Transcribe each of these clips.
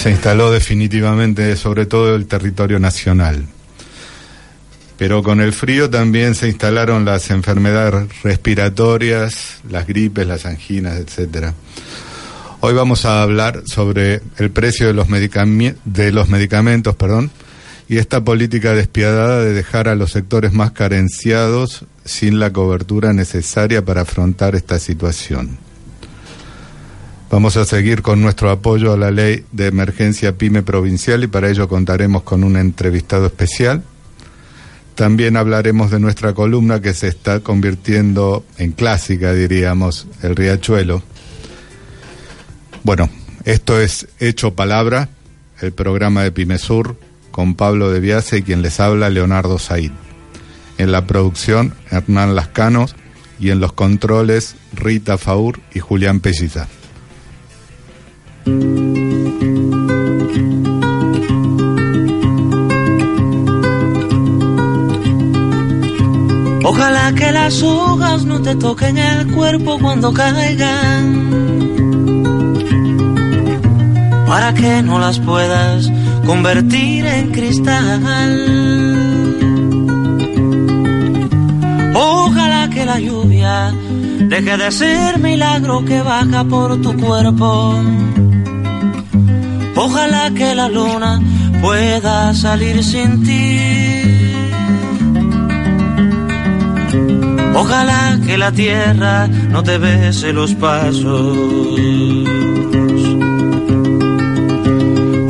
se instaló definitivamente sobre todo el territorio nacional. Pero con el frío también se instalaron las enfermedades respiratorias, las gripes, las anginas, etcétera. Hoy vamos a hablar sobre el precio de los, de los medicamentos, perdón, y esta política despiadada de dejar a los sectores más carenciados sin la cobertura necesaria para afrontar esta situación. Vamos a seguir con nuestro apoyo a la ley de emergencia PYME provincial y para ello contaremos con un entrevistado especial. También hablaremos de nuestra columna que se está convirtiendo en clásica, diríamos, el riachuelo. Bueno, esto es Hecho Palabra, el programa de PymeSur con Pablo de Viase y quien les habla Leonardo Said. En la producción, Hernán Lascanos y en los controles, Rita Faur y Julián Pelliza. Ojalá que las hojas no te toquen el cuerpo cuando caigan, para que no las puedas convertir en cristal. Ojalá que la lluvia deje de ser milagro que baja por tu cuerpo Ojalá que la luna pueda salir sin ti. Ojalá que la tierra no te bese los pasos.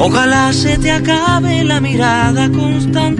Ojalá se te acabe la mirada constante,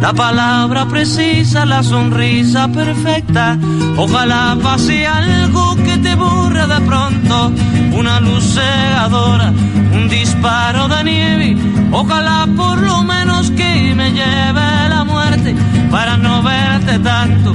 la palabra precisa, la sonrisa perfecta. Ojalá pase algo que te borre de pronto, una luz cegadora, un disparo de nieve. Ojalá por lo menos que me lleve la muerte para no verte tanto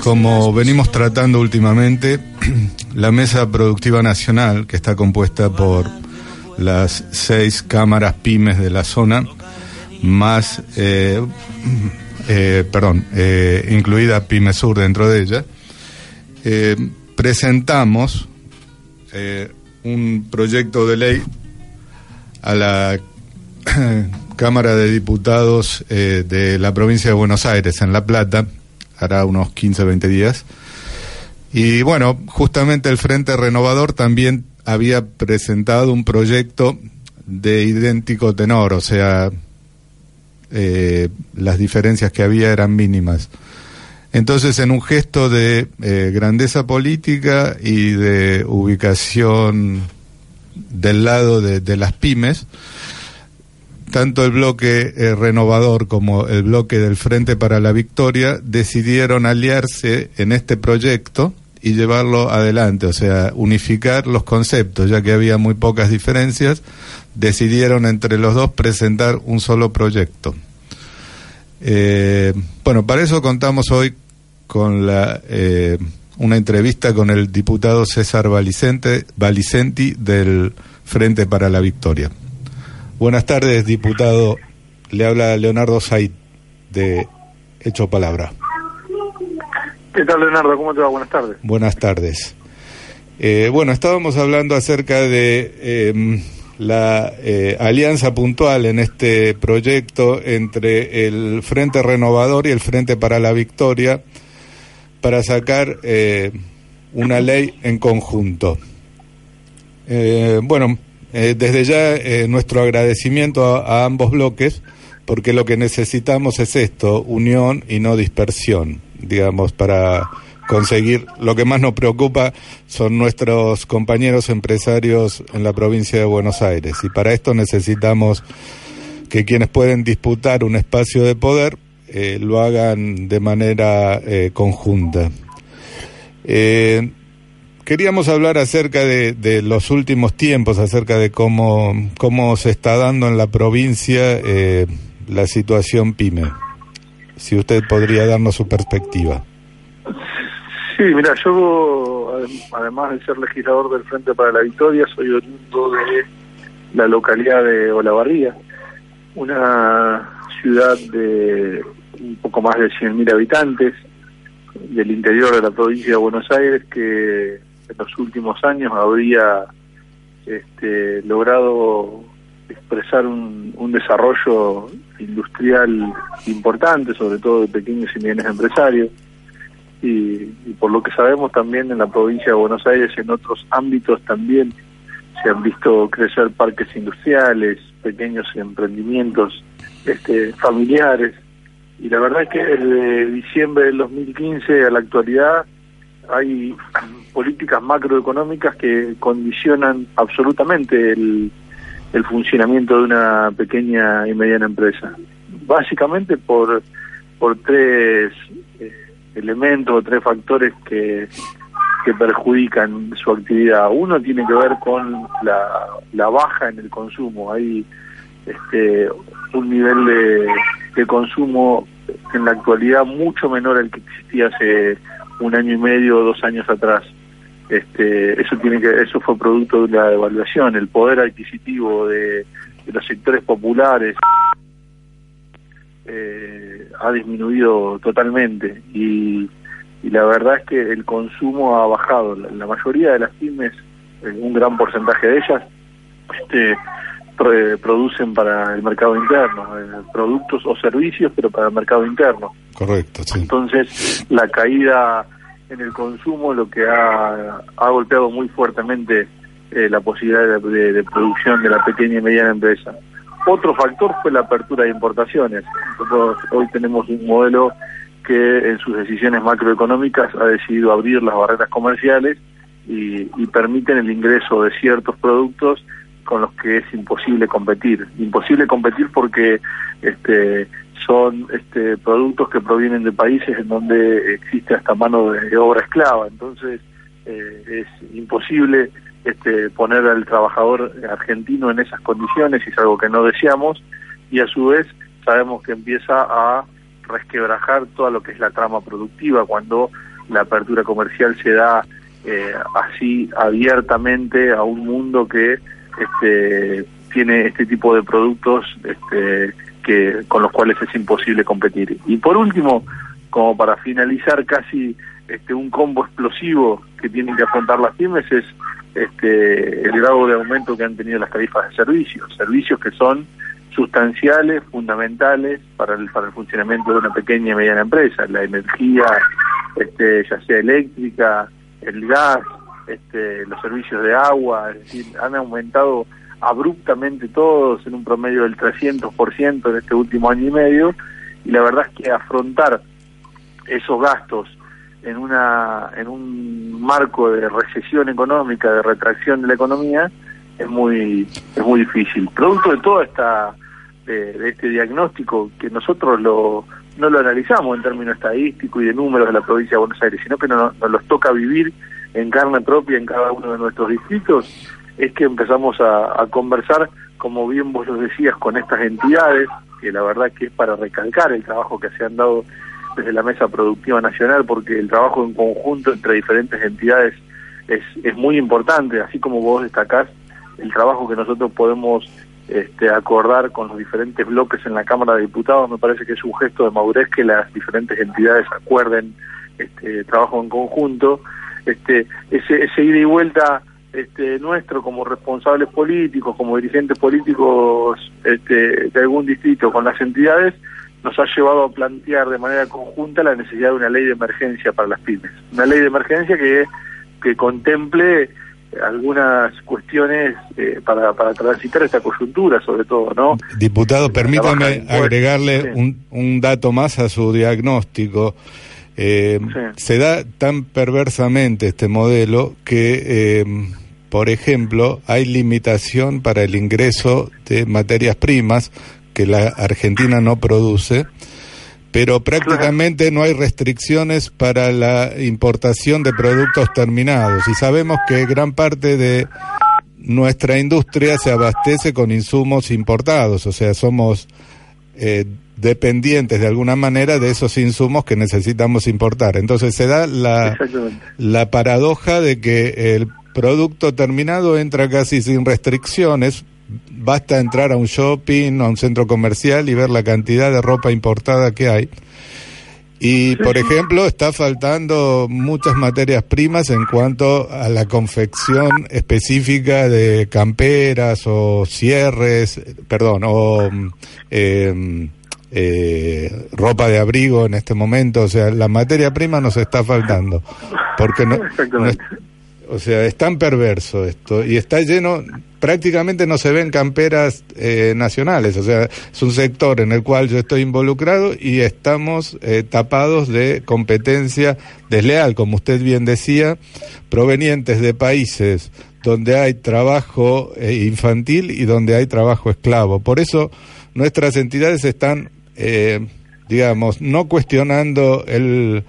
como venimos tratando últimamente, la Mesa Productiva Nacional, que está compuesta por las seis cámaras pymes de la zona, más, eh, eh, perdón, eh, incluida Pyme Sur dentro de ella, presentamos un proyecto de ley a la Cámara de Diputados de la provincia de Buenos Aires, en La Plata, hará unos 15, 20 días. Y bueno, justamente el Frente Renovador también había presentado un proyecto de idéntico tenor, o sea, eh, las diferencias que había eran mínimas. Entonces, en un gesto de eh, grandeza política y de ubicación del lado de, de las pymes, tanto el bloque eh, renovador como el bloque del Frente para la Victoria decidieron aliarse en este proyecto y llevarlo adelante, o sea, unificar los conceptos, ya que había muy pocas diferencias, decidieron entre los dos presentar un solo proyecto. Eh, bueno, para eso contamos hoy con la, eh, una entrevista con el diputado César Valicenti del Frente para la Victoria. Buenas tardes, diputado. Le habla Leonardo Said de Hecho Palabra. ¿Qué tal, Leonardo? ¿Cómo te va? Buenas tardes. Buenas tardes. Eh, bueno, estábamos hablando acerca de em, la eh, alianza puntual en este proyecto entre el Frente Renovador y el Frente para la Victoria para sacar eh, una ley en conjunto. bueno, desde ya nuestro agradecimiento a ambos bloques porque lo que necesitamos es esto, unión y no dispersión digamos, para conseguir. Lo que más nos preocupa son nuestros compañeros empresarios en la provincia de Buenos Aires y para esto necesitamos que quienes pueden disputar un espacio de poder eh, lo hagan de manera eh, conjunta. Eh, queríamos hablar acerca de, de, los últimos tiempos, acerca de cómo, cómo se está dando en la provincia la situación PYME si usted podría darnos su perspectiva. Sí, mira, yo, además de ser legislador del Frente para la Victoria, soy oriundo de la localidad de Olavarría, una ciudad de un poco más de 100.000 habitantes del interior de la provincia de Buenos Aires que en los últimos años habría este, logrado expresar un, desarrollo industrial importante, sobre todo de pequeños y medianos empresarios. Y, por lo que sabemos también en la provincia de Buenos Aires, en otros ámbitos también se han visto crecer parques industriales, pequeños emprendimientos este, familiares. Y la verdad es que desde diciembre del 2015 a la actualidad hay políticas macroeconómicas que condicionan absolutamente el, funcionamiento de una pequeña y mediana empresa. Básicamente por, por tres eh, elementos o tres factores que, que perjudican su actividad. Uno tiene que ver con la, la baja en el consumo. Hay este, un nivel de, de consumo en la actualidad mucho menor al que existía hace un año y medio dos años atrás. Este, eso tiene que eso fue producto de la devaluación el poder adquisitivo de, los sectores populares eh, ha disminuido totalmente. Y, la verdad es que el consumo ha bajado. La, mayoría de las pymes eh, un gran porcentaje de ellas este producen para el mercado interno eh, productos o servicios pero para el mercado interno correcto entonces la caída en el consumo, lo que ha, ha golpeado muy fuertemente eh, la posibilidad de, producción de la pequeña y mediana empresa. Otro factor fue la apertura de importaciones. Nosotros hoy tenemos un modelo que en sus decisiones macroeconómicas ha decidido abrir las barreras comerciales y, y permiten el ingreso de ciertos productos con los que es imposible competir. Imposible competir porque este, son este, productos que provienen de países en donde existe hasta mano de, obra esclava. Entonces eh, es imposible este, poner al trabajador argentino en esas condiciones y es algo que no deseamos y a su vez sabemos que empieza a resquebrajar toda lo que es la trama productiva cuando la apertura comercial se da eh, así abiertamente a un mundo que este, tiene este tipo de productos este, que con los cuales es imposible competir. Y por último, como para finalizar casi este un combo explosivo que tienen que afrontar las pymes es este el grado de aumento que han tenido las tarifas de servicios, servicios que son sustanciales, fundamentales para el para el funcionamiento de una pequeña y mediana empresa, la energía, este ya sea eléctrica, el gas, este los servicios de agua, es decir, han aumentado abruptamente todos en un promedio del 300% en este último año y medio y la verdad es que afrontar esos gastos en una en un marco de recesión económica, de retracción de la economía es muy es muy difícil. Producto de toda esta de, este diagnóstico que nosotros lo, no lo analizamos en términos estadísticos y de números de la provincia de Buenos Aires, sino que nos, nos los toca vivir en carne propia en cada uno de nuestros distritos, es que empezamos a, conversar, como bien vos lo decías, con estas entidades, que la verdad que es para recalcar el trabajo que se han dado desde la Mesa Productiva Nacional, porque el trabajo en conjunto entre diferentes entidades es, es muy importante, así como vos destacás el trabajo que nosotros podemos este, acordar con los diferentes bloques en la Cámara de Diputados, me parece que es un gesto de madurez que las diferentes entidades acuerden este trabajo en conjunto. Este, ese, ese ida y vuelta este, nuestro como responsables políticos, como dirigentes políticos este, de algún distrito con las entidades, nos ha llevado a plantear de manera conjunta la necesidad de una ley de emergencia para las pymes. Una ley de emergencia que, que contemple algunas cuestiones eh, para, para transitar esta coyuntura, sobre todo, ¿no? Diputado, permítame agregarle un, un dato más a su diagnóstico. Eh, Se da tan perversamente este modelo que, eh, por ejemplo, hay limitación para el ingreso de materias primas que la Argentina no produce pero prácticamente no hay restricciones para la importación de productos terminados. Y sabemos que gran parte de nuestra industria se abastece con insumos importados, o sea, somos eh, dependientes de alguna manera de esos insumos que necesitamos importar. Entonces se da la, la paradoja de que el producto terminado entra casi sin restricciones, basta entrar a un shopping, a un centro comercial y ver la cantidad de ropa importada que hay. Y, por ejemplo, está faltando muchas materias primas en cuanto a la confección específica de camperas o cierres, perdón, o em, eh, ropa de abrigo en este momento. O sea, la materia prima nos está faltando. Porque no, o sea, es tan perverso esto y está lleno, prácticamente no se ven camperas eh, nacionales, o sea, es un sector en el cual yo estoy involucrado y estamos eh, tapados de competencia desleal, como usted bien decía, provenientes de países donde hay trabajo eh, infantil y donde hay trabajo esclavo. Por eso nuestras entidades están, digamos, no cuestionando el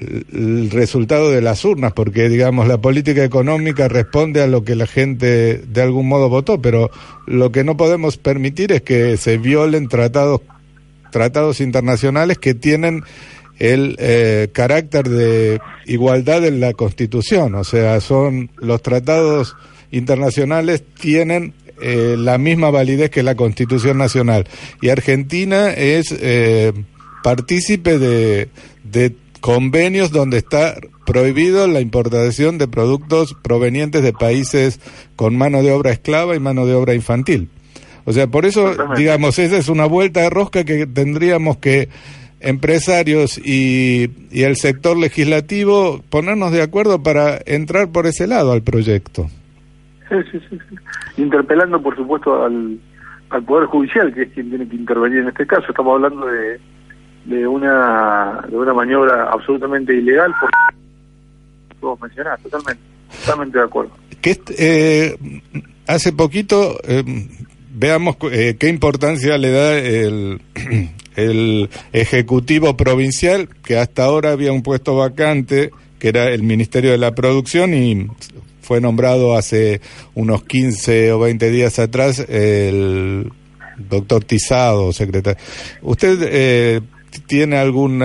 el resultado de las urnas, porque digamos la política económica responde a lo que la gente de algún modo votó, pero lo que no podemos permitir es que se violen tratados tratados internacionales que tienen el eh, carácter de igualdad en la Constitución, o sea, son los tratados internacionales tienen eh, la misma validez que la Constitución nacional. Y Argentina es eh, partícipe de, de convenios donde está prohibido la importación de productos provenientes de países con mano de obra esclava y mano de obra infantil. O sea, por eso, digamos, esa es una vuelta de rosca que tendríamos que empresarios y, y el sector legislativo ponernos de acuerdo para entrar por ese lado al proyecto. Sí, sí, sí. Interpelando, por supuesto, al, al Poder Judicial, que es quien tiene que intervenir en este caso. Estamos hablando de de una de una maniobra absolutamente ilegal por puedo mencionar totalmente totalmente de acuerdo que eh, hace poquito eh, veamos eh, qué importancia le da el el ejecutivo provincial que hasta ahora había un puesto vacante que era el Ministerio de la Producción y fue nombrado hace unos 15 o 20 días atrás el doctor Tizado, secretario. ¿Usted eh, tiene algún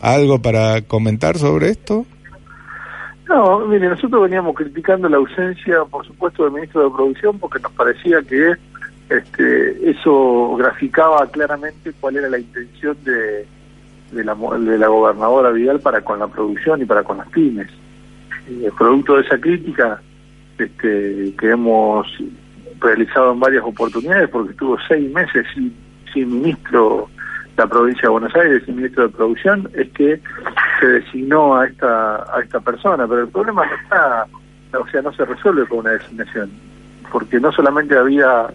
algo para comentar sobre esto? No, mire, nosotros veníamos criticando la ausencia, por supuesto, del ministro de Producción porque nos parecía que este, eso graficaba claramente cuál era la intención de, de, la, de la gobernadora Vidal para con la producción y para con las pymes. el eh, producto de esa crítica este, que hemos realizado en varias oportunidades, porque estuvo seis meses sin ministro la provincia de Buenos Aires y ministro de Producción es que se designó a esta a esta persona, pero el problema no está, o sea, no se resuelve con una designación, porque no solamente había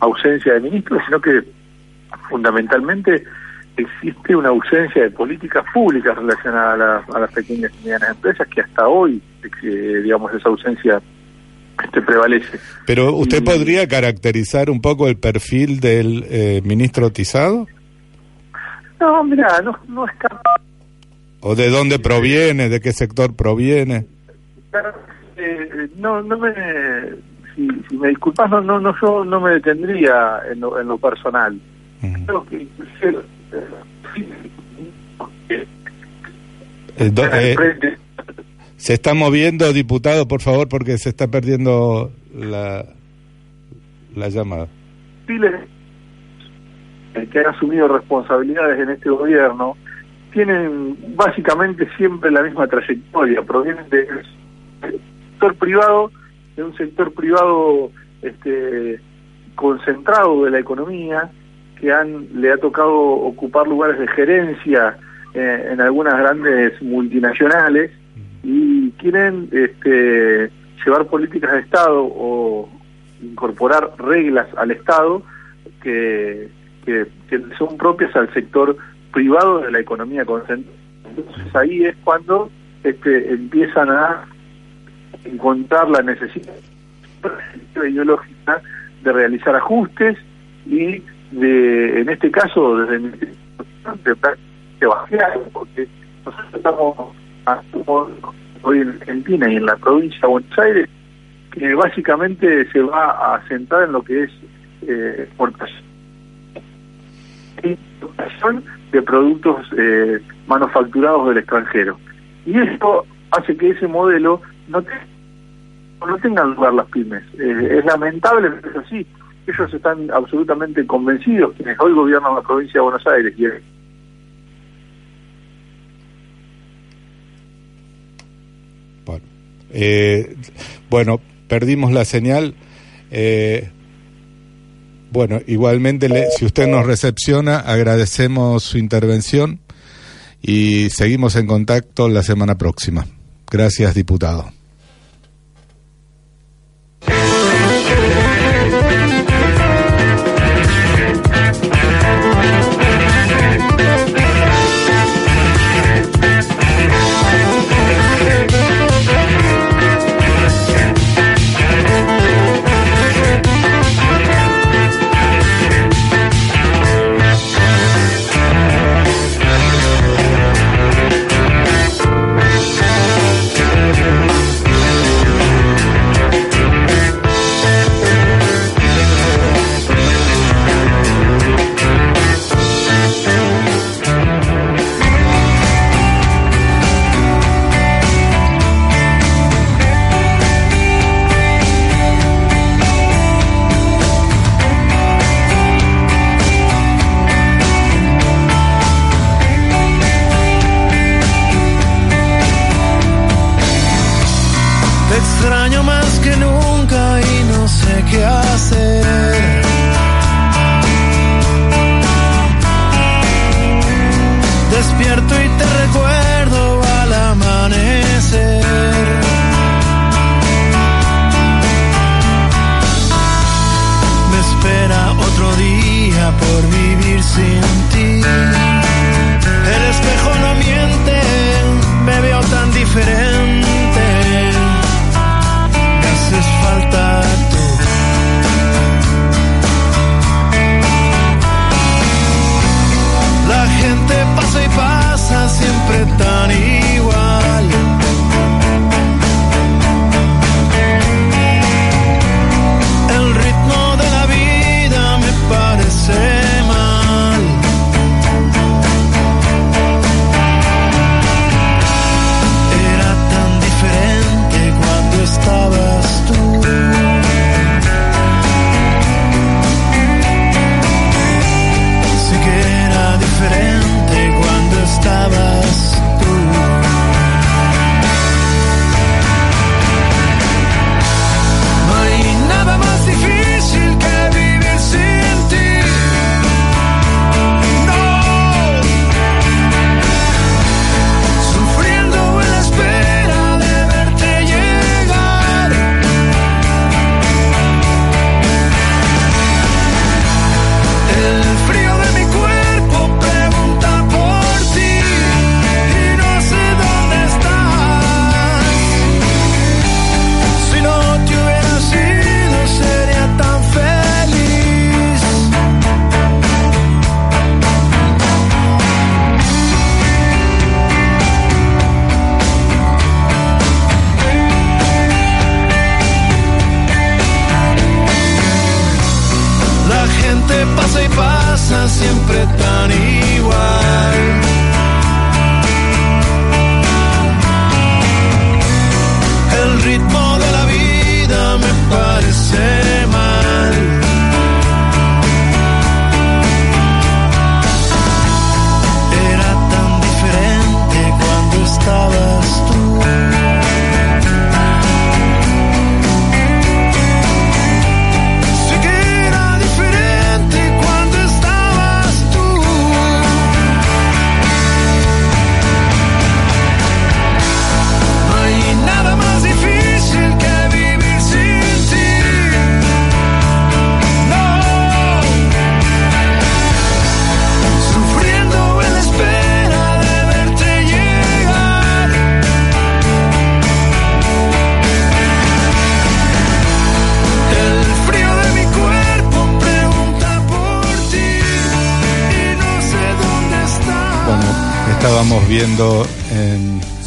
ausencia de ministro, sino que fundamentalmente existe una ausencia de políticas públicas relacionadas a, las pequeñas y medianas empresas que hasta hoy, digamos, esa ausencia este, prevalece. Pero usted podría caracterizar un poco el perfil del eh, ministro Tizado? No, mira, no, no está... ¿O de dónde proviene? ¿De qué sector proviene? Eh, no, no me... Si, me disculpas, no, no, no, yo no me detendría en lo, en lo personal. Creo que... Eh, se está moviendo, diputado, por favor, porque se está perdiendo la, la llamada. que han asumido responsabilidades en este gobierno tienen básicamente siempre la misma trayectoria, provienen del sector privado, de un sector privado este, concentrado de la economía, que han, le ha tocado ocupar lugares de gerencia eh, en algunas grandes multinacionales y quieren este, llevar políticas de Estado o incorporar reglas al Estado que, que, son propias al sector privado de la economía concentrada. Entonces ahí es cuando este, empiezan a encontrar la necesidad ideológica de realizar ajustes y de, en este caso, desde mi de porque nosotros estamos hoy en Argentina y en la provincia de Buenos Aires, que básicamente se va a centrar en lo que es eh, exportación de productos eh, manufacturados del extranjero. Y esto hace que ese modelo no, te, no tengan lugar las pymes. Eh, es lamentable, pero es así. Ellos están absolutamente convencidos, quienes hoy gobiernan la provincia de Buenos Aires y Eh, bueno, perdimos la señal. Eh, bueno, igualmente, si usted nos recepciona, agradecemos su intervención y seguimos en contacto la semana próxima. Gracias, diputado.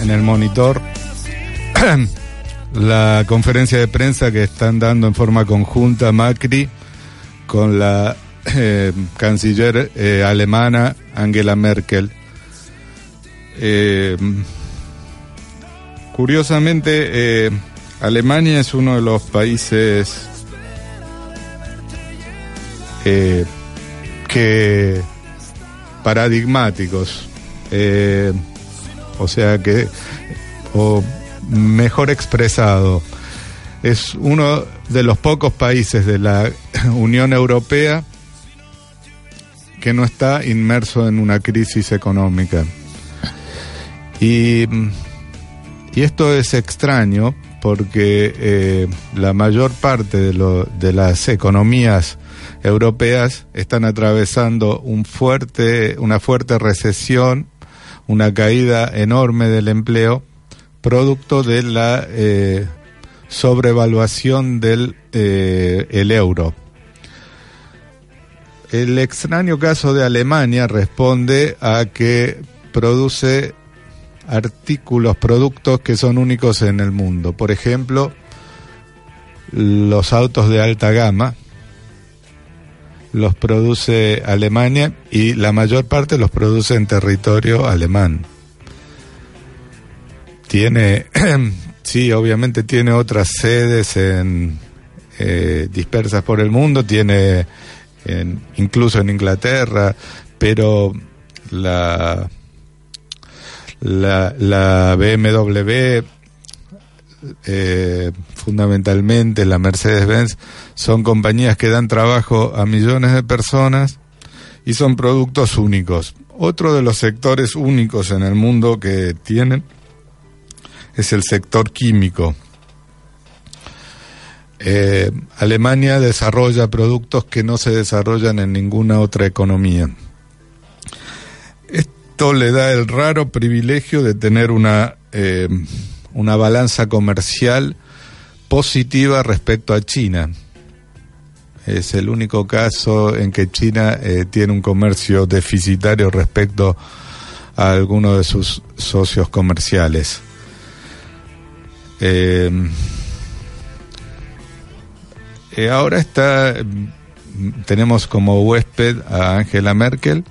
En, el monitor la conferencia de prensa que están dando en forma conjunta Macri con la eh, canciller eh, alemana Angela Merkel. Eh, curiosamente, Alemania es uno de los países que paradigmáticos, o sea que, o mejor expresado, es uno de los pocos países de la Unión Europea que no está inmerso en una crisis económica. Y, y esto es extraño porque eh, la mayor parte de, lo- de las economías europeas están atravesando un fuerte, una fuerte recesión, una caída enorme del empleo, producto de la eh, sobrevaluación del eh, el euro. El extraño caso de Alemania responde a que produce artículos, productos que son únicos en el mundo. Por ejemplo, los autos de alta gama los produce Alemania y la mayor parte los produce en territorio alemán. Tiene, sí, obviamente tiene otras sedes en, eh, dispersas por el mundo, tiene en- incluso en Inglaterra, pero la, la, la BMW, eh, fundamentalmente la Mercedes-Benz, son compañías que dan trabajo a millones de personas y son productos únicos. Otro de los sectores únicos en el mundo que tienen es el sector químico. Eh, Alemania desarrolla productos que no se desarrollan en ninguna otra economía. Esto le da el raro privilegio de tener una, eh, una balanza comercial positiva respecto a China. Es el único caso en que China eh, tiene un comercio deficitario respecto a alguno de sus socios comerciales. Eh, eh, ahora está, mm, tenemos como huésped a Angela Merkel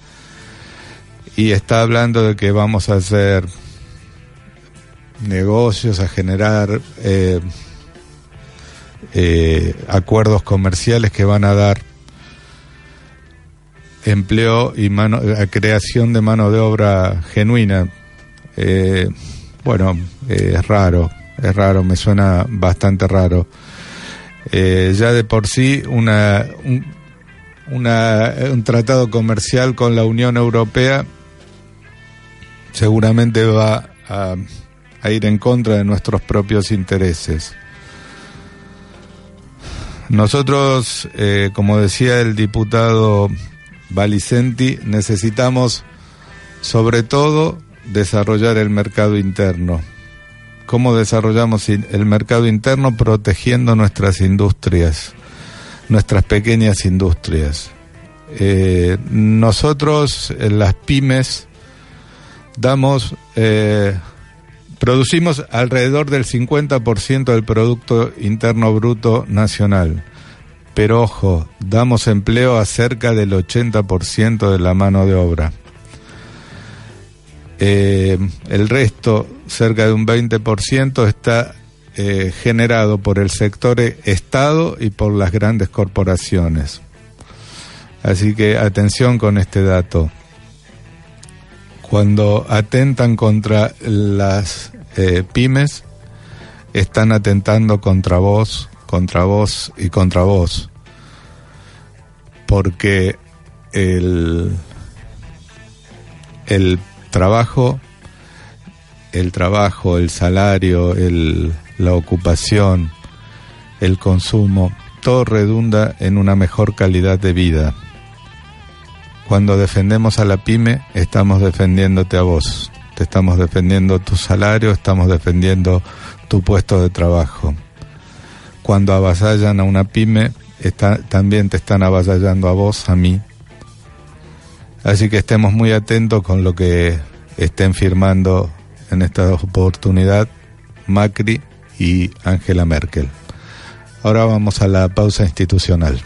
y está hablando de que vamos a hacer negocios, a generar eh, eh, acuerdos comerciales que van a dar empleo y mano, creación de mano de obra genuina. Eh, bueno, es raro, es raro, me suena bastante raro. Ya de por sí una, un, un tratado comercial con la Unión Europea seguramente va a, a ir en contra de nuestros propios intereses. Nosotros, eh, como decía el diputado Valicenti, necesitamos sobre todo desarrollar el mercado interno. ¿Cómo desarrollamos el mercado interno? Protegiendo nuestras industrias, nuestras pequeñas industrias. Eh, nosotros, las pymes, damos, eh, producimos alrededor del 50% del Producto Interno Bruto Nacional. Pero ojo, damos empleo a cerca del 80% de la mano de obra. Eh, el resto, cerca de un 20%, está eh, generado por el sector Estado y por las grandes corporaciones. Así que atención con este dato. Cuando atentan contra las eh, pymes, están atentando contra vos, contra vos y contra vos. Porque el, el trabajo, el trabajo, el salario, el, la ocupación, el consumo, todo redunda en una mejor calidad de vida. Cuando defendemos a la pyme, estamos defendiéndote a vos, te estamos defendiendo tu salario, estamos defendiendo tu puesto de trabajo. Cuando avasallan a una pyme, está, también te están avasallando a vos, a mí. Así que estemos muy atentos con lo que estén firmando en esta oportunidad Macri y Angela Merkel. Ahora vamos a la pausa institucional.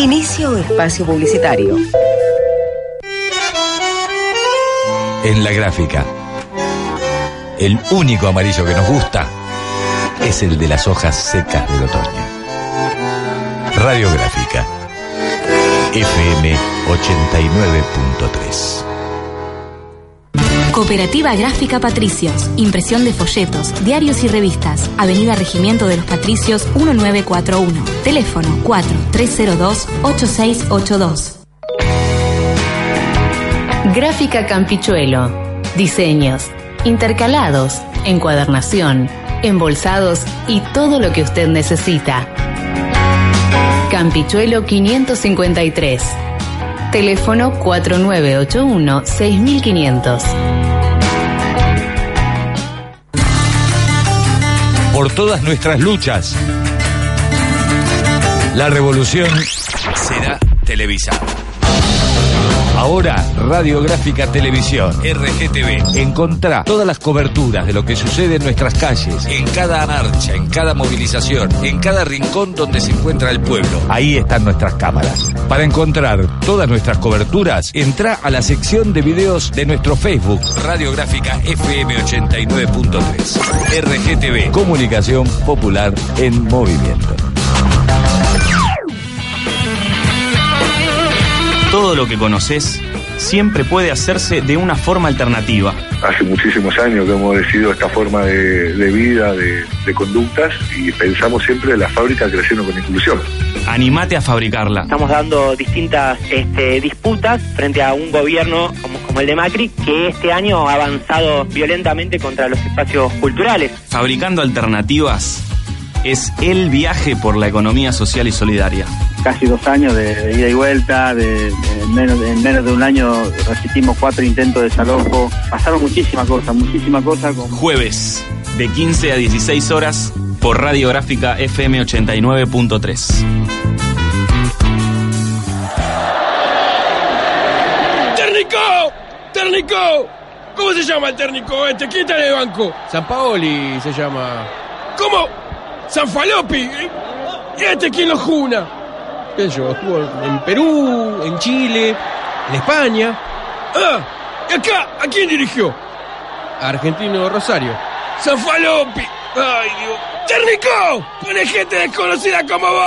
Inicio espacio publicitario. En la gráfica, el único amarillo que nos gusta es el de las hojas secas del otoño. Radiográfica, FM 89.3. Cooperativa Gráfica Patricios. Impresión de folletos, diarios y revistas. Avenida Regimiento de los Patricios 1941. Teléfono 4302-8682. Gráfica Campichuelo. Diseños, intercalados, encuadernación, embolsados y todo lo que usted necesita. Campichuelo 553. Teléfono 4981-6500. Por todas nuestras luchas, la revolución será televisada. Ahora, Radiográfica Televisión, RGTV. Encontrá todas las coberturas de lo que sucede en nuestras calles, en cada marcha, en cada movilización, en cada rincón donde se encuentra el pueblo. Ahí están nuestras cámaras. Para encontrar todas nuestras coberturas, entra a la sección de videos de nuestro Facebook, Radiográfica FM 89.3. RGTV, Comunicación Popular en Movimiento. Todo lo que conoces siempre puede hacerse de una forma alternativa. Hace muchísimos años que hemos decidido esta forma de, de vida, de, de conductas y pensamos siempre en la fábrica creciendo con inclusión. Animate a fabricarla. Estamos dando distintas este, disputas frente a un gobierno como, como el de Macri que este año ha avanzado violentamente contra los espacios culturales. Fabricando alternativas es el viaje por la economía social y solidaria. Casi dos años de, de ida y vuelta, de, de- en, menos, en menos de un año resistimos cuatro intentos de desalojo. Pasaron muchísimas cosas, muchísimas cosas. Con... Jueves, de 15 a 16 horas, por Radiográfica FM 89.3. ¡Térnico! ¡Térnico! ¿Cómo se llama el térnico este? ¿Quién está en el banco? San Paoli se llama. ¿Cómo? ¿San Falopi? ¿Y este quién lo juna? ¿Qué? Estuvo en Perú, en Chile, en España, Ah, ¿y acá? ¿A quién dirigió? Argentino Rosario. ¡San Falopi! ¡Ay, Dios! ¡Térnico! ¡Pone gente desconocida como vos!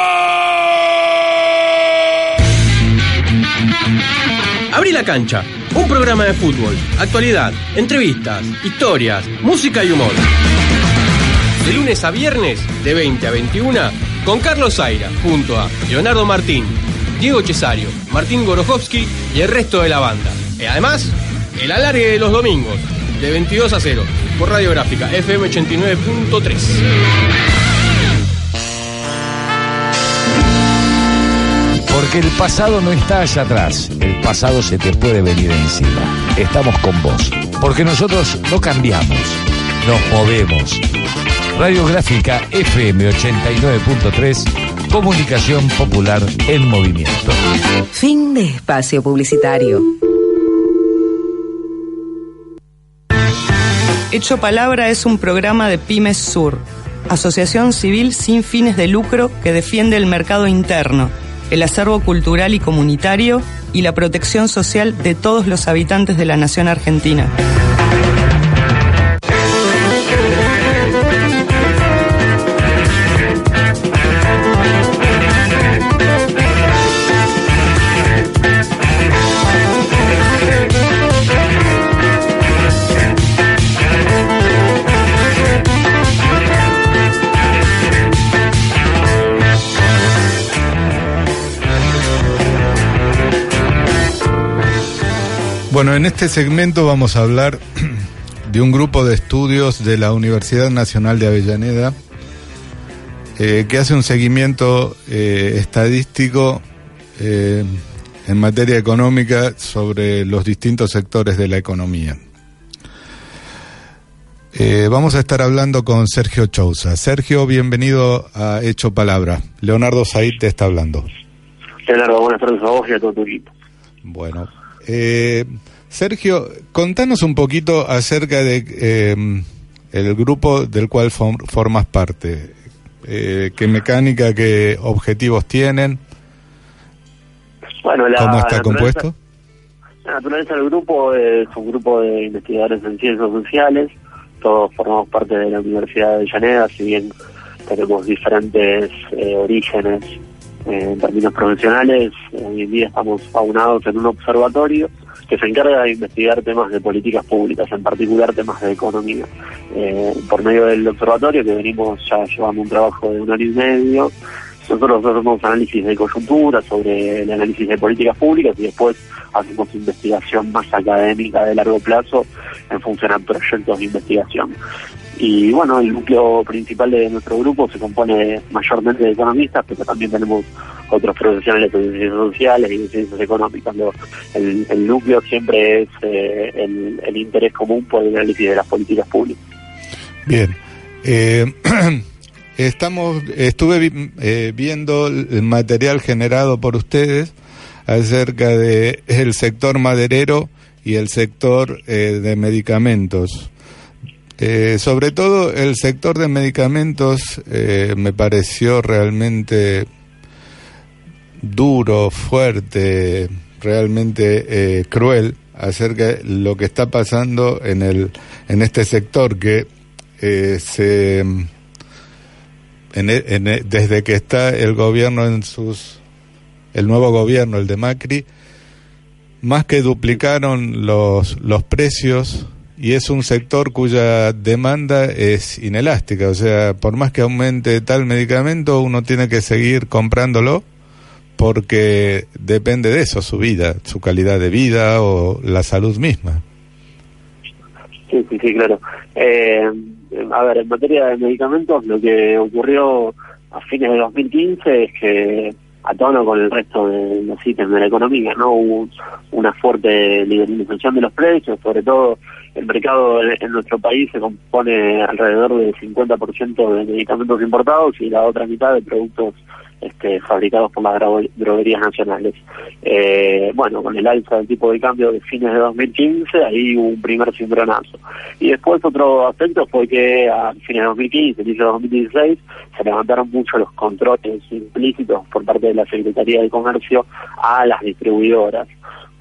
Abrí la cancha, un programa de fútbol, actualidad, entrevistas, historias, música y humor. De lunes a viernes, de 20 a 21, con Carlos Zaira, junto a Leonardo Martín, Diego Cesario, Martín Gorojovsky y el resto de la banda. Y además, el alargue de los domingos, de 22 a 0, por Radiográfica FM 89.3. Porque el pasado no está allá atrás, el pasado se te puede venir encima. Estamos con vos, porque nosotros no cambiamos, nos movemos. Radiográfica FM 89.3, comunicación popular en movimiento. Fin de espacio publicitario. Hecho Palabra es un programa de Pymes Sur, asociación civil sin fines de lucro que defiende el mercado interno, el acervo cultural y comunitario y la protección social de todos los habitantes de la nación argentina. Bueno, en este segmento vamos a hablar de un grupo de estudios de la Universidad Nacional de Avellaneda eh, que hace un seguimiento eh, estadístico eh, en materia económica sobre los distintos sectores de la economía. Vamos a estar hablando con Sergio Chousa. Sergio, bienvenido a Hecho Palabra. Leonardo Said te está hablando. Leonardo, buenas tardes a vos y a todo tu equipo. Bueno, eh, Sergio, contanos un poquito acerca de eh, el grupo del cual form- formas parte. Eh, ¿Qué mecánica, qué objetivos tienen? Bueno, la ¿Cómo está compuesto? La naturaleza del grupo es un grupo de investigadores en ciencias sociales. Todos formamos parte de la Universidad de Avellaneda, si bien tenemos diferentes eh, orígenes eh, en términos profesionales. Hoy en día estamos aunados en un observatorio que se encarga de investigar temas de políticas públicas, en particular temas de economía. Eh, por medio del observatorio, que venimos ya llevando un trabajo de un año y medio, nosotros hacemos análisis de coyuntura sobre el análisis de políticas públicas y después hacemos investigación más académica de largo plazo en función a proyectos de investigación. Y bueno, el núcleo principal de nuestro grupo se compone mayormente de economistas, pero también tenemos otros profesionales de ciencias sociales y de ciencias económicas. El, el núcleo siempre es eh, el, el interés común por el análisis de las políticas públicas. Bien. Eh, estamos, estuve eh, viendo el material generado por ustedes acerca de el sector maderero y el sector eh, de medicamentos. Eh, sobre todo el sector de medicamentos eh, me pareció realmente duro, fuerte, realmente eh, cruel acerca de lo que está pasando en el en este sector que eh, se en e- e- desde que está el gobierno en sus el nuevo gobierno el de Macri más que duplicaron los los precios y es un sector cuya demanda es inelástica, o sea, por más que aumente tal medicamento, uno tiene que seguir comprándolo porque depende de eso, su vida, su calidad de vida o la salud misma. Sí, sí, sí, claro. Eh, a ver, en materia de medicamentos, lo que ocurrió a fines de 2015 es que, a tono con el resto de los ítems de la economía, ¿no? Hubo una fuerte liberalización de los precios, sobre todo el mercado en, nuestro país se compone alrededor del 50% de medicamentos importados y la otra mitad de productos este, fabricados por las dro- droguerías nacionales. Eh, bueno, con el alza del tipo de cambio de fines de 2015, ahí hubo un primer cimbronazo. Y después otro aspecto fue que a fines de 2015, inicio de 2016, se levantaron mucho los controles implícitos por parte de la Secretaría de Comercio a las distribuidoras.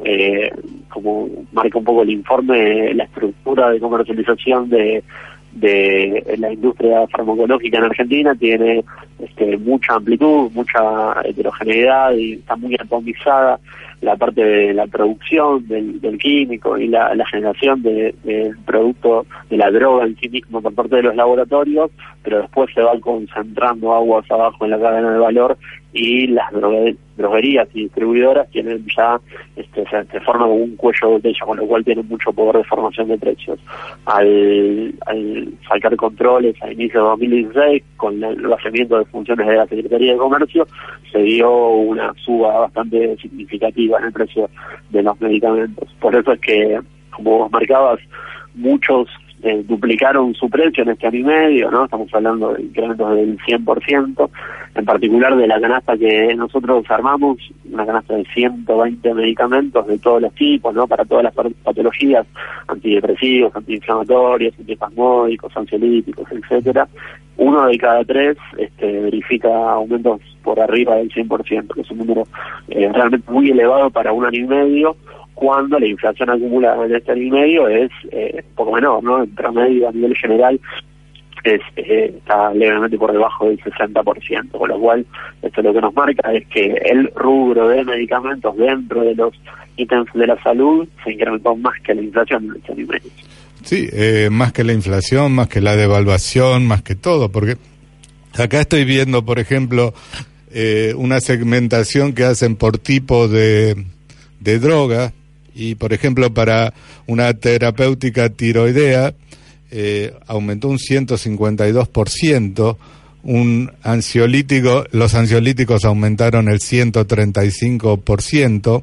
Eh, como marca un poco el informe, la estructura de comercialización de, de la industria farmacológica en Argentina tiene este, mucha amplitud, mucha heterogeneidad y está muy atomizada la parte de la producción del, del químico y la, generación de- del producto de la droga en sí mismo por parte de los laboratorios, pero después se va concentrando aguas abajo en la cadena de valor y las drogue- droguerías y distribuidoras tienen ya, este, se, se forma como un cuello de botella, con lo cual tienen mucho poder de formación de precios. Al, al sacar controles a inicio de 2016, con el vaciamiento de funciones de la Secretaría de Comercio, se dio una suba bastante significativa en el precio de los medicamentos. Por eso es que, como vos marcabas, muchos eh, duplicaron su precio en este año y medio, ¿no? Estamos hablando de incrementos del 100%, en particular de la canasta que nosotros armamos, una canasta de 120 medicamentos de todos los tipos, ¿no? Para todas las pat- patologías, antidepresivos, antiinflamatorios, antiespasmódicos, ansiolíticos, etcétera. Uno de cada tres este, verifica aumentos por arriba del 100%, que es un número eh, realmente muy elevado para un año y medio, cuando la inflación acumulada en este año y medio es eh, poco menor, ¿no? En promedio a nivel general es, eh, está levemente por debajo del 60%, con lo cual esto lo que nos marca es que el rubro de medicamentos dentro de los ítems de la salud se incrementó más que la inflación en este año y medio. Sí, eh, más que la inflación, más que la devaluación, más que todo, porque acá estoy viendo, por ejemplo, eh, una segmentación que hacen por tipo de, de droga y, por ejemplo, para una terapéutica tiroidea eh, aumentó un 152%, un ansiolítico, los ansiolíticos aumentaron el 135%,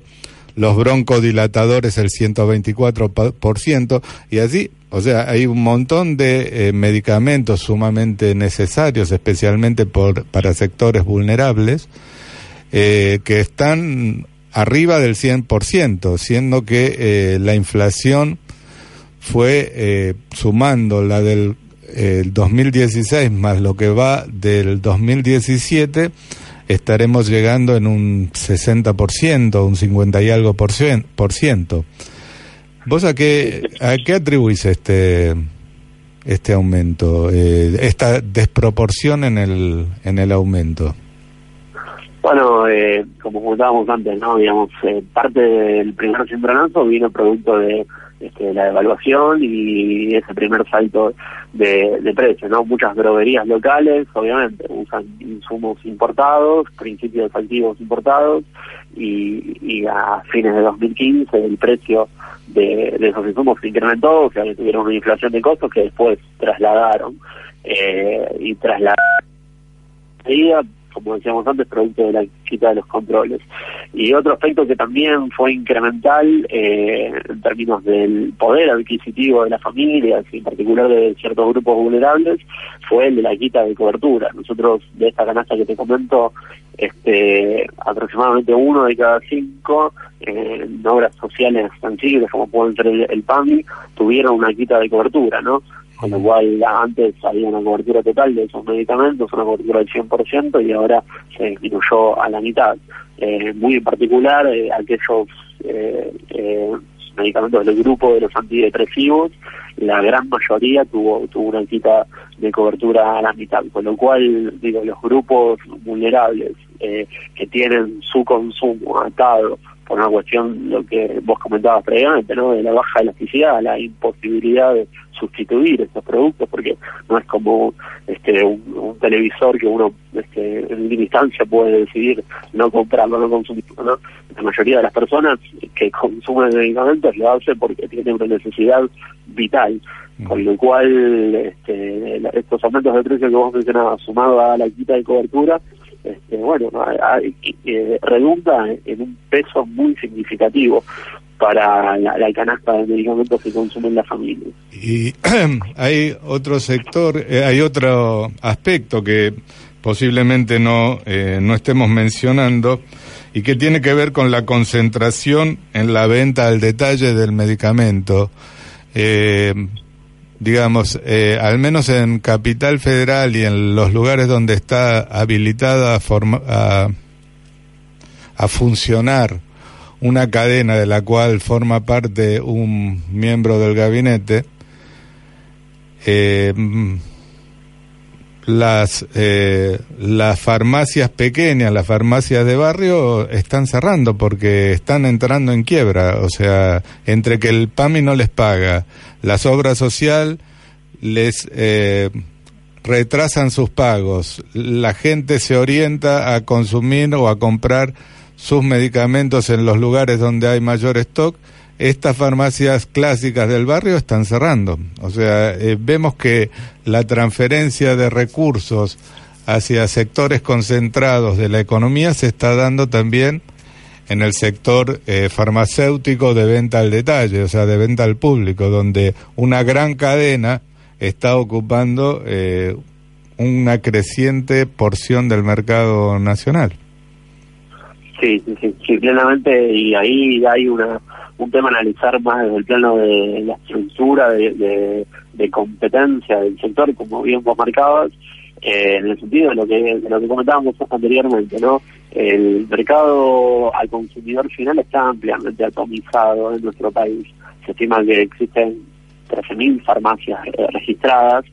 los broncodilatadores el 124%, y así, o sea, hay un montón de eh, medicamentos sumamente necesarios, especialmente por, para sectores vulnerables, eh, que están arriba del 100%, siendo que eh, la inflación fue eh, sumando la del el 2016 más lo que va del 2017, estaremos llegando en un 60%, un 50 y algo por cien- por ciento. ¿Vos a qué, a qué atribuís este, este aumento, eh, esta desproporción en el, en el aumento? Bueno, eh, como comentábamos antes, ¿no? Digamos, eh, parte del primer cimbronazo vino producto de este, la devaluación y ese primer salto de, de precio, ¿no? Muchas droguerías locales, obviamente, usan insumos importados, principios activos importados y, y a fines de 2015 el precio de, de esos insumos se incrementó, o sea, tuvieron una inflación de costos que después trasladaron eh, y trasladaron como decíamos antes, producto de la quita de los controles. Y otro aspecto que también fue incremental eh, en términos del poder adquisitivo de las familias, en particular de ciertos grupos vulnerables, fue el de la quita de cobertura. Nosotros, de esta canasta que te comento, este, aproximadamente uno de cada cinco eh, en obras sociales sensibles, como pueden ser el, el PAMI, tuvieron una quita de cobertura, ¿no? Con lo cual antes había una cobertura total de esos medicamentos, una cobertura del 100% y ahora se disminuyó a la mitad. Eh, muy en particular eh, aquellos eh, eh, medicamentos del grupo de los antidepresivos, la gran mayoría tuvo, tuvo una quita de cobertura a la mitad, con lo cual digo los grupos vulnerables eh, que tienen su consumo atado por una cuestión, lo que vos comentabas previamente, ¿no? de la baja elasticidad, la imposibilidad de sustituir estos productos, porque no es como este un, un televisor que uno este, en última instancia puede decidir no comprarlo, no consumirlo. ¿no? La mayoría de las personas que consumen medicamentos lo hace porque tienen una necesidad vital, con lo cual este, estos aumentos de precio que vos mencionabas, sumado a la quita de cobertura, este, bueno, y- eh, redunda en un peso muy significativo para la, la canasta de medicamentos que consumen las familias. Y hay otro sector, eh, hay otro aspecto que posiblemente no, eh, no estemos mencionando y que tiene que ver con la concentración en la venta al detalle del medicamento. Eh, digamos, eh, al menos en Capital Federal y en los lugares donde está habilitada a, a, funcionar una cadena de la cual forma parte un miembro del gabinete, eh, las, eh, las farmacias pequeñas, las farmacias de barrio están cerrando porque están entrando en quiebra. O sea, entre que el PAMI no les paga, las obras social les eh, retrasan sus pagos, la gente se orienta a consumir o a comprar sus medicamentos en los lugares donde hay mayor stock, estas farmacias clásicas del barrio están cerrando. O sea, eh, vemos que la transferencia de recursos hacia sectores concentrados de la economía se está dando también en el sector eh, farmacéutico de venta al detalle, o sea, de venta al público, donde una gran cadena está ocupando eh, una creciente porción del mercado nacional. Sí, sí, sí, plenamente, y ahí hay una un tema a analizar más desde el plano de la estructura de, de, de competencia del sector, como bien vos marcabas, eh, en el sentido de lo que lo que comentábamos anteriormente, ¿no? El mercado al consumidor final está ampliamente atomizado en nuestro país. Se estima que existen 13.000 farmacias eh, registradas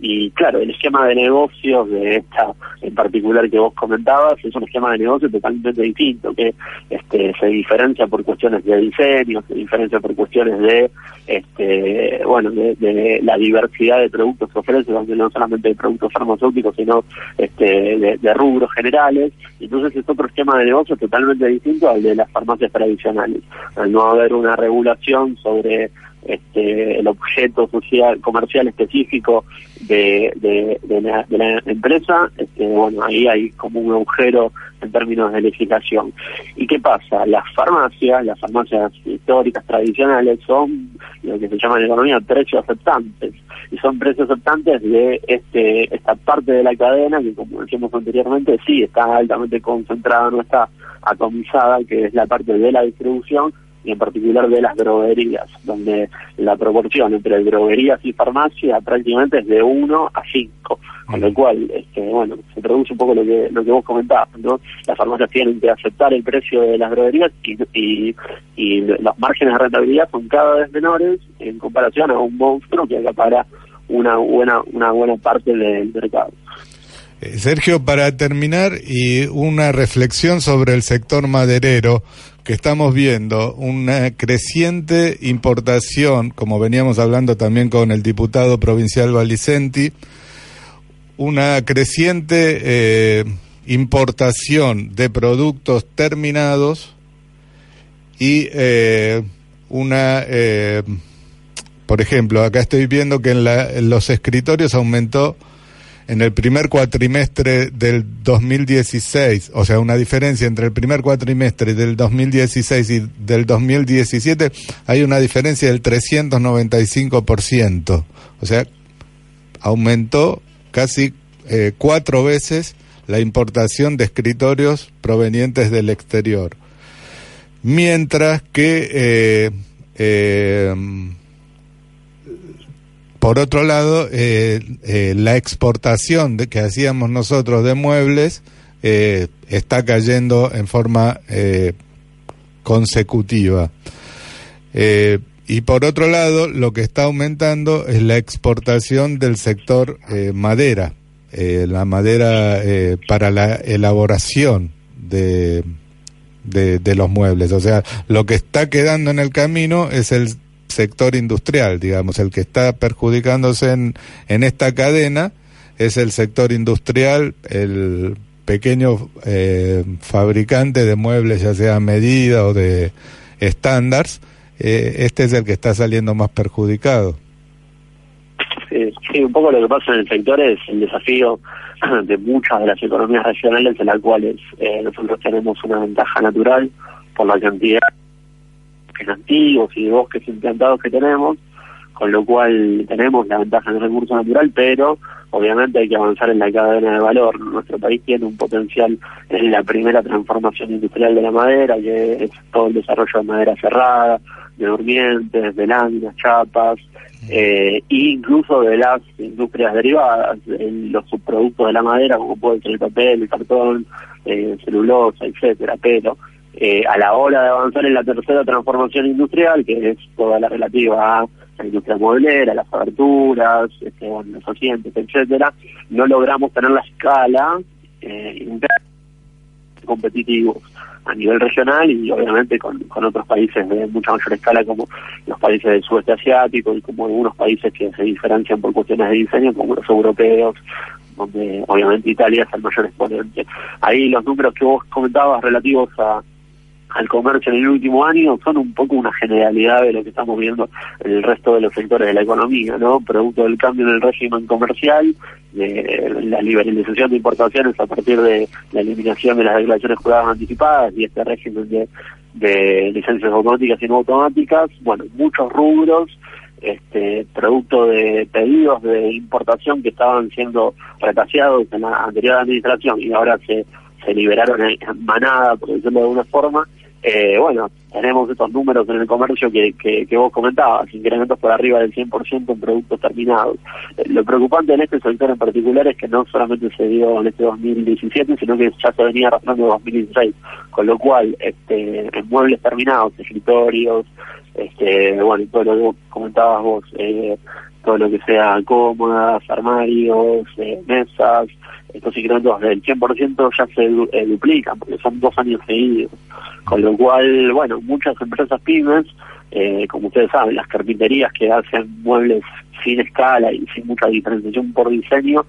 y claro, el esquema de negocios de esta en particular que vos comentabas es un esquema de negocio totalmente distinto, que este, se diferencia por cuestiones de diseño, se diferencia por cuestiones de, este, bueno, de, la diversidad de productos que ofrece, no solamente de productos farmacéuticos, sino este, de, de rubros generales. Entonces es otro esquema de negocio totalmente distinto al de las farmacias tradicionales. Al no haber una regulación sobre este, el objeto social comercial específico de, de, la, empresa, este, bueno, ahí hay como un agujero en términos de legislación. ¿Y qué pasa? Las farmacias, las farmacias históricas, tradicionales, son lo que se llama en economía precios aceptantes. Y son precios aceptantes de este esta parte de la cadena que, como decíamos anteriormente, sí está altamente concentrada, no está atomizada, que es la parte de la distribución, y en particular de las droguerías, donde la proporción entre droguerías y farmacia prácticamente es de 1 a 5, con lo cual, este, bueno, se produce un poco lo que lo que vos comentabas, ¿no? Las farmacias tienen que aceptar el precio de las droguerías y, y, y los márgenes de rentabilidad son cada vez menores en comparación a un monstruo que acapara una buena una buena parte del mercado. Eh, Sergio, para terminar, y una reflexión sobre el sector maderero, que estamos viendo una creciente importación, como veníamos hablando también con el diputado provincial Valicenti, una creciente eh, importación de productos terminados y eh, una, eh, por ejemplo, acá estoy viendo que en, la, en los escritorios aumentó en el primer cuatrimestre del 2016, o sea, una diferencia entre el primer cuatrimestre del 2016 y del 2017, hay una diferencia del 395%. O sea, aumentó casi eh, cuatro veces la importación de escritorios provenientes del exterior. Mientras que eh, eh, por otro lado, eh, eh, la exportación que hacíamos nosotros de muebles eh, está cayendo en forma consecutiva. y por otro lado, lo que está aumentando es la exportación del sector madera, la madera para la elaboración de, de los muebles. O sea, lo que está quedando en el camino es el sector industrial, digamos, el que está perjudicándose en, en esta cadena es el sector industrial, el pequeño eh, fabricante de muebles, ya sea medida o de estándares, eh, este es el que está saliendo más perjudicado. Sí, un poco lo que pasa en el sector es el desafío de muchas de las economías regionales en las cuales eh, nosotros tenemos una ventaja natural por la cantidad antiguos y de bosques implantados que tenemos, con lo cual tenemos la ventaja del recurso natural, pero obviamente hay que avanzar en la cadena de valor. Nuestro país tiene un potencial en la primera transformación industrial de la madera, que es todo el desarrollo de madera cerrada, de durmientes, de láminas, chapas, eh, e incluso de las industrias derivadas, en los subproductos de la madera, como puede ser el papel, el cartón, eh, celulosa, etcétera, pero eh, a la hora de avanzar en la tercera transformación industrial, que es toda la relativa a la industria mueblera, las aberturas, este, bueno, los asientos, etcétera, no logramos tener la escala eh, competitivos a nivel regional y obviamente con, con otros países de mucha mayor escala como los países del sudeste asiático y como algunos países que se diferencian por cuestiones de diseño como los europeos donde obviamente Italia es el mayor exponente. Ahí los números que vos comentabas relativos a al comercio en el último año son un poco una generalidad de lo que estamos viendo en el resto de los sectores de la economía, ¿no? Producto del cambio en el régimen comercial, de la liberalización de importaciones a partir de la eliminación de las declaraciones juradas anticipadas y este régimen de, licencias automáticas y no automáticas, bueno, muchos rubros este, producto de pedidos de importación que estaban siendo retaseados en la anterior administración y ahora se, se liberaron en manada, por decirlo de alguna forma, eh, bueno, tenemos estos números en el comercio que, que, vos comentabas, incrementos por arriba del 100% en productos terminados. Eh, lo preocupante en este sector en particular es que no solamente se dio en este 2017, sino que ya se venía arrastrando en 2016, con lo cual este, en muebles terminados, escritorios, este, bueno, todo lo que comentabas vos, eh, todo lo que sea cómodas, armarios, eh, mesas, estos incrementos del 100% ya se eh, duplican, porque son dos años seguidos. Con lo cual, bueno, muchas empresas pymes, eh, como ustedes saben, las carpinterías que hacen muebles sin escala y sin mucha diferenciación por diseño,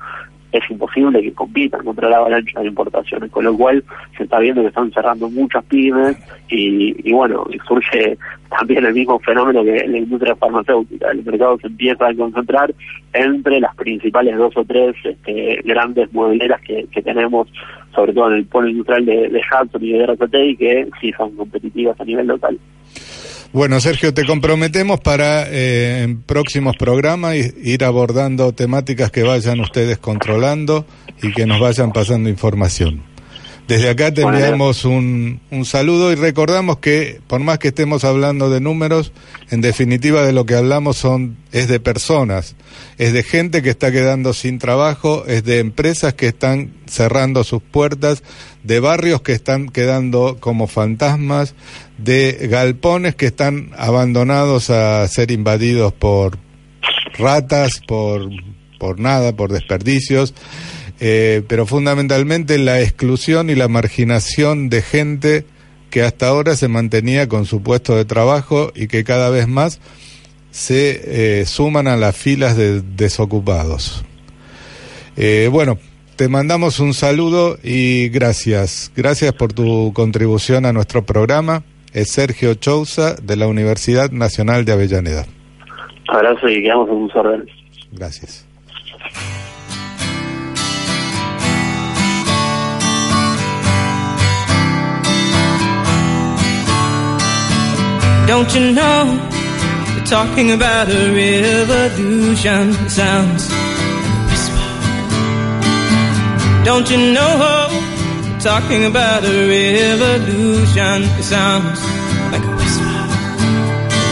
es imposible que compitan contra la avalancha de importaciones, con lo cual se está viendo que están cerrando muchas pymes y, y bueno, surge también el mismo fenómeno que la industria farmacéutica. El mercado se empieza a concentrar entre las principales dos o tres este, grandes modeleras que, tenemos, sobre todo en el polo industrial de, de Hudson y de RCTI, que sí son competitivas a nivel local. Bueno, Sergio, te comprometemos para eh, en próximos programas ir abordando temáticas que vayan ustedes controlando y que nos vayan pasando información. Desde acá te enviamos un, un saludo y recordamos que por más que estemos hablando de números, en definitiva de lo que hablamos son es de personas, es de gente que está quedando sin trabajo, es de empresas que están cerrando sus puertas, de barrios que están quedando como fantasmas, de galpones que están abandonados a ser invadidos por ratas, por, por nada, por desperdicios, eh, pero fundamentalmente la exclusión y la marginación de gente que hasta ahora se mantenía con su puesto de trabajo y que cada vez más se eh, suman a las filas de desocupados. Eh, bueno, te mandamos un saludo y gracias. Gracias por tu contribución a nuestro programa. Es Sergio Chousa de la Universidad Nacional de Avellaneda. Abrazo y quedamos en un. Gracias. Don't you know? Talking about a revolution. Sounds. Don't you know? Talking about a revolution. It sounds like a whisper.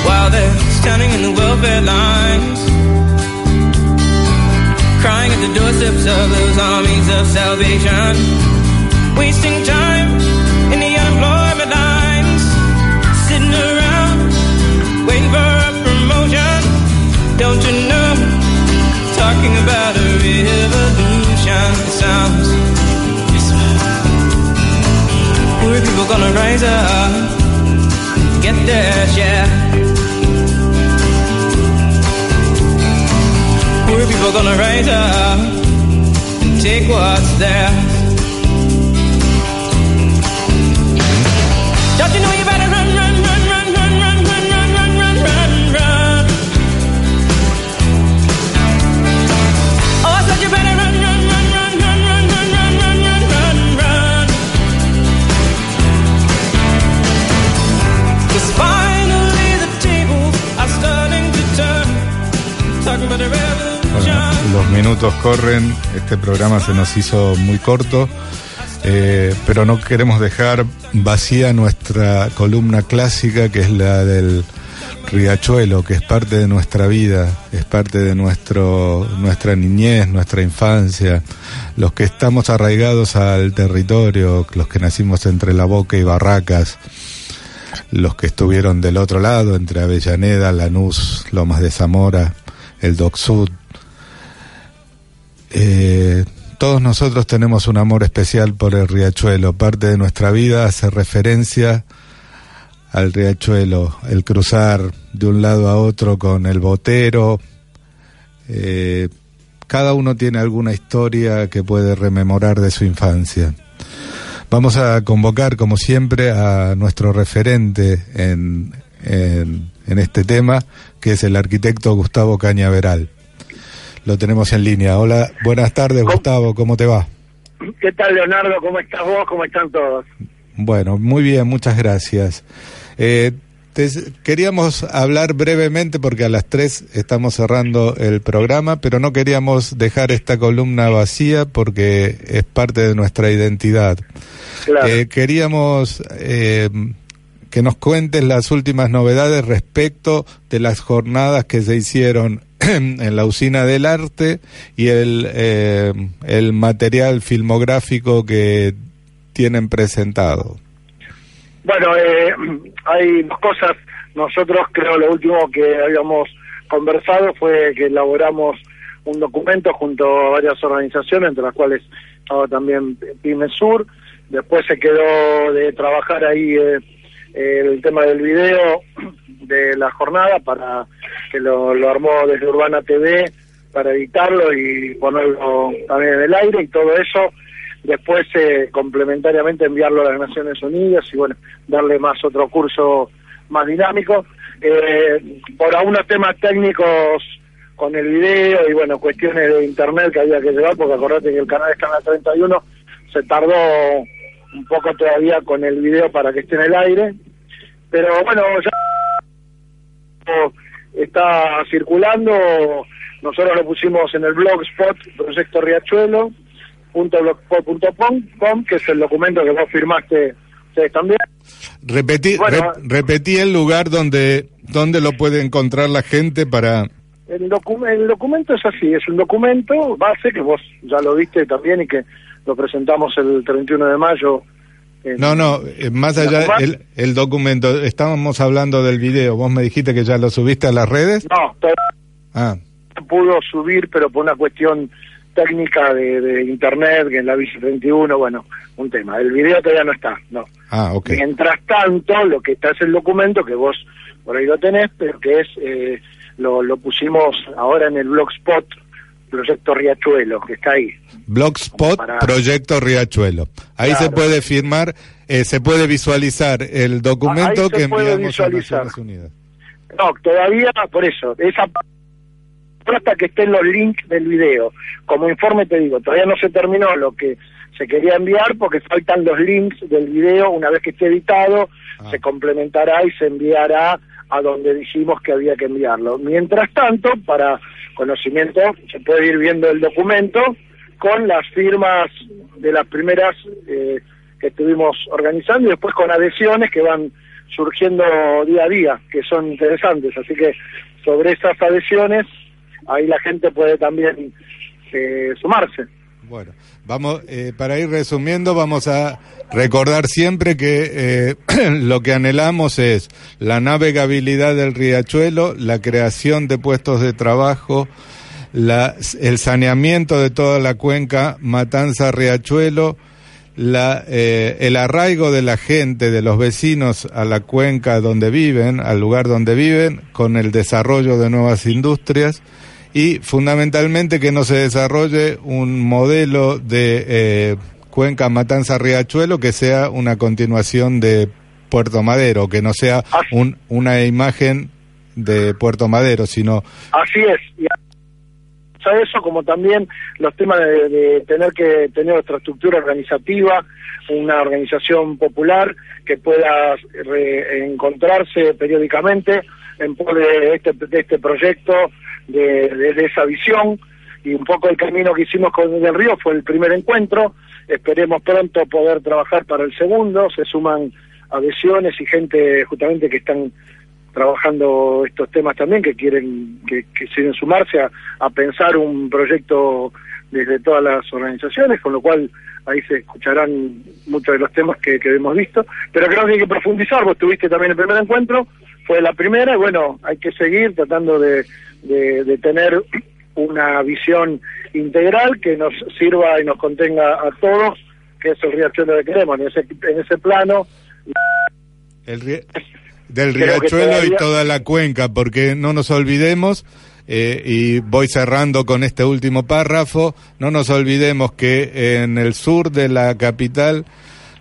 While they're standing in the welfare lines, crying at the doorsteps of those armies of salvation, wasting time in the unemployment lines, sitting around waiting for a promotion. Don't you know? Talking about a revolution. Poor people gonna rise up, get their share. Poor people gonna rise up and take what's theirs. Los minutos corren, este programa se nos hizo muy corto, eh, pero no queremos dejar vacía nuestra columna clásica, que es la del riachuelo, que es parte de nuestra vida, es parte de nuestro, nuestra niñez, nuestra infancia, los que estamos arraigados al territorio, los que nacimos entre la boca y barracas, los que estuvieron del otro lado, entre Avellaneda, Lanús, Lomas de Zamora, el Doc Sud. Eh, todos nosotros tenemos un amor especial por el riachuelo. Parte de nuestra vida hace referencia al riachuelo, el cruzar de un lado a otro con el botero. Eh, cada uno tiene alguna historia que puede rememorar de su infancia. Vamos a convocar, como siempre, a nuestro referente en, en, en este tema, que es el arquitecto Gustavo Cañaveral. Lo tenemos en línea. Hola, buenas tardes, Gustavo, ¿cómo te va? ¿Qué tal, Leonardo? ¿Cómo estás vos? ¿Cómo están todos? Bueno, muy bien, muchas gracias. Eh, te- queríamos hablar brevemente porque a las tres estamos cerrando el programa, pero no queríamos dejar esta columna vacía porque es parte de nuestra identidad. Claro. Eh, queríamos eh, que nos cuentes las últimas novedades respecto de las jornadas que se hicieron en la usina del arte y el, eh, el material filmográfico que tienen presentado. Bueno, eh, hay dos cosas. Nosotros creo lo último que habíamos conversado fue que elaboramos un documento junto a varias organizaciones, entre las cuales estaba también Pyme Sur. Después se quedó de trabajar ahí eh, el tema del video de la jornada para que lo, lo armó desde Urbana TV para editarlo y ponerlo también en el aire y todo eso después eh, complementariamente enviarlo a las Naciones Unidas y bueno, darle más otro curso más dinámico. Eh, por algunos temas técnicos con el video y bueno, cuestiones de internet que había que llevar, porque acordate que el canal está en la 31, se tardó un poco todavía con el video para que esté en el aire, pero bueno, ya está circulando, nosotros lo pusimos en el blogspot Proyecto Riachuelo, .blogspot.com, que es el documento que vos firmaste ustedes también. Repetí, Bueno. rep- repetí el lugar donde, donde lo puede encontrar la gente para... El, docu- el documento es así, es un documento base que vos ya lo viste también y que lo presentamos el 31 de mayo. en- No, no, eh, más ¿La allá, el, el documento, estábamos hablando del video, vos me dijiste que ya lo subiste a las redes. No, todavía Ah, no pudo subir, pero por una cuestión técnica de, de internet, que en la Vice 31, bueno, un tema. El video todavía no está, no. ah, ok. Mientras tanto, lo que está es el documento que vos por ahí lo tenés, pero que es, eh, lo, lo pusimos ahora en el blogspot Proyecto Riachuelo, que está ahí. Blogspot Para- Proyecto Riachuelo. Ahí se puede firmar, eh, se puede visualizar el documento que enviamos visualizar. a Naciones Unidas. No, todavía, por eso, esa parte hasta que estén los links del video. Como informe te digo, todavía no se terminó lo que se quería enviar porque faltan los links del video. Una vez que esté editado, se complementará y se enviará a donde dijimos que había que enviarlo. Mientras tanto, para conocimiento, se puede ir viendo el documento con las firmas de las primeras eh, que estuvimos organizando y después con adhesiones que van surgiendo día a día, que son interesantes. Así que sobre esas adhesiones, ahí la gente puede también eh, sumarse. Bueno, vamos, eh, para ir resumiendo, vamos a recordar siempre que eh, lo que anhelamos es la navegabilidad del riachuelo, la creación de puestos de trabajo, la, el saneamiento de toda la cuenca Matanza-Riachuelo, la, eh, el arraigo de la gente, de los vecinos a la cuenca donde viven, al lugar donde viven, con el desarrollo de nuevas industrias y fundamentalmente que no se desarrolle un modelo de eh, cuenca Matanza Riachuelo que sea una continuación de Puerto Madero, que no sea un, una imagen de Puerto Madero, sino Así es. Y a eso como también los temas de, de tener que tener otra estructura organizativa, una organización popular que pueda re- encontrarse periódicamente en pos de este, de este proyecto, de, de- esa visión y un poco el camino que hicimos con el Río fue el primer encuentro. Esperemos pronto poder trabajar para el segundo. Se suman adhesiones y gente justamente que están trabajando estos temas también, que quieren, que, que quieren sumarse a, pensar un proyecto desde todas las organizaciones, con lo cual ahí se escucharán muchos de los temas que, que hemos visto, pero creo que hay que profundizar, vos tuviste también el primer encuentro, fue la primera, y bueno, hay que seguir tratando de, de, de tener una visión integral que nos sirva y nos contenga a todos, que es el riachuelo que queremos, en ese, en ese plano, el ri- del riachuelo y toda la cuenca, porque no nos olvidemos, eh, y voy cerrando con este último párrafo, no nos olvidemos que en el sur de la capital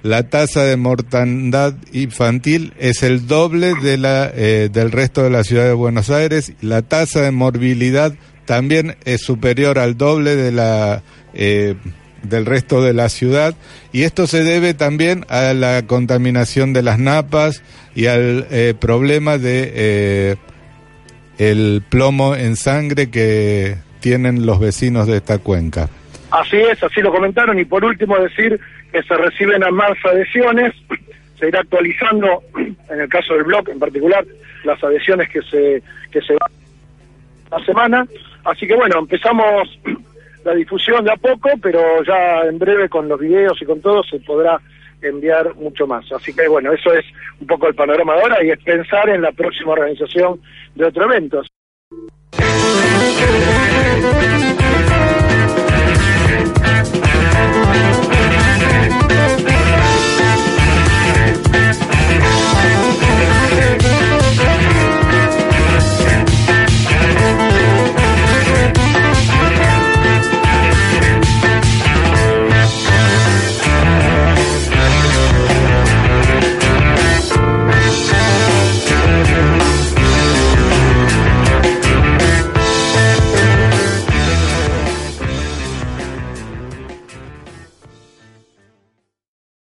la tasa de mortandad infantil es el doble de la eh, del resto de la ciudad de Buenos Aires, la tasa de morbilidad también es superior al doble de la eh, del resto de la ciudad y esto se debe también a la contaminación de las napas y al eh, problema de el plomo en sangre que tienen los vecinos de esta cuenca. Así es, así lo comentaron. Y por último decir que se reciben a más adhesiones, se irá actualizando, en el caso del blog en particular, las adhesiones que se, que se van la semana. Así que bueno, empezamos la difusión de a poco, pero ya en breve con los videos y con todo se podrá enviar mucho más. Así que bueno, eso es un poco el panorama de ahora y es pensar en la próxima organización de otro evento.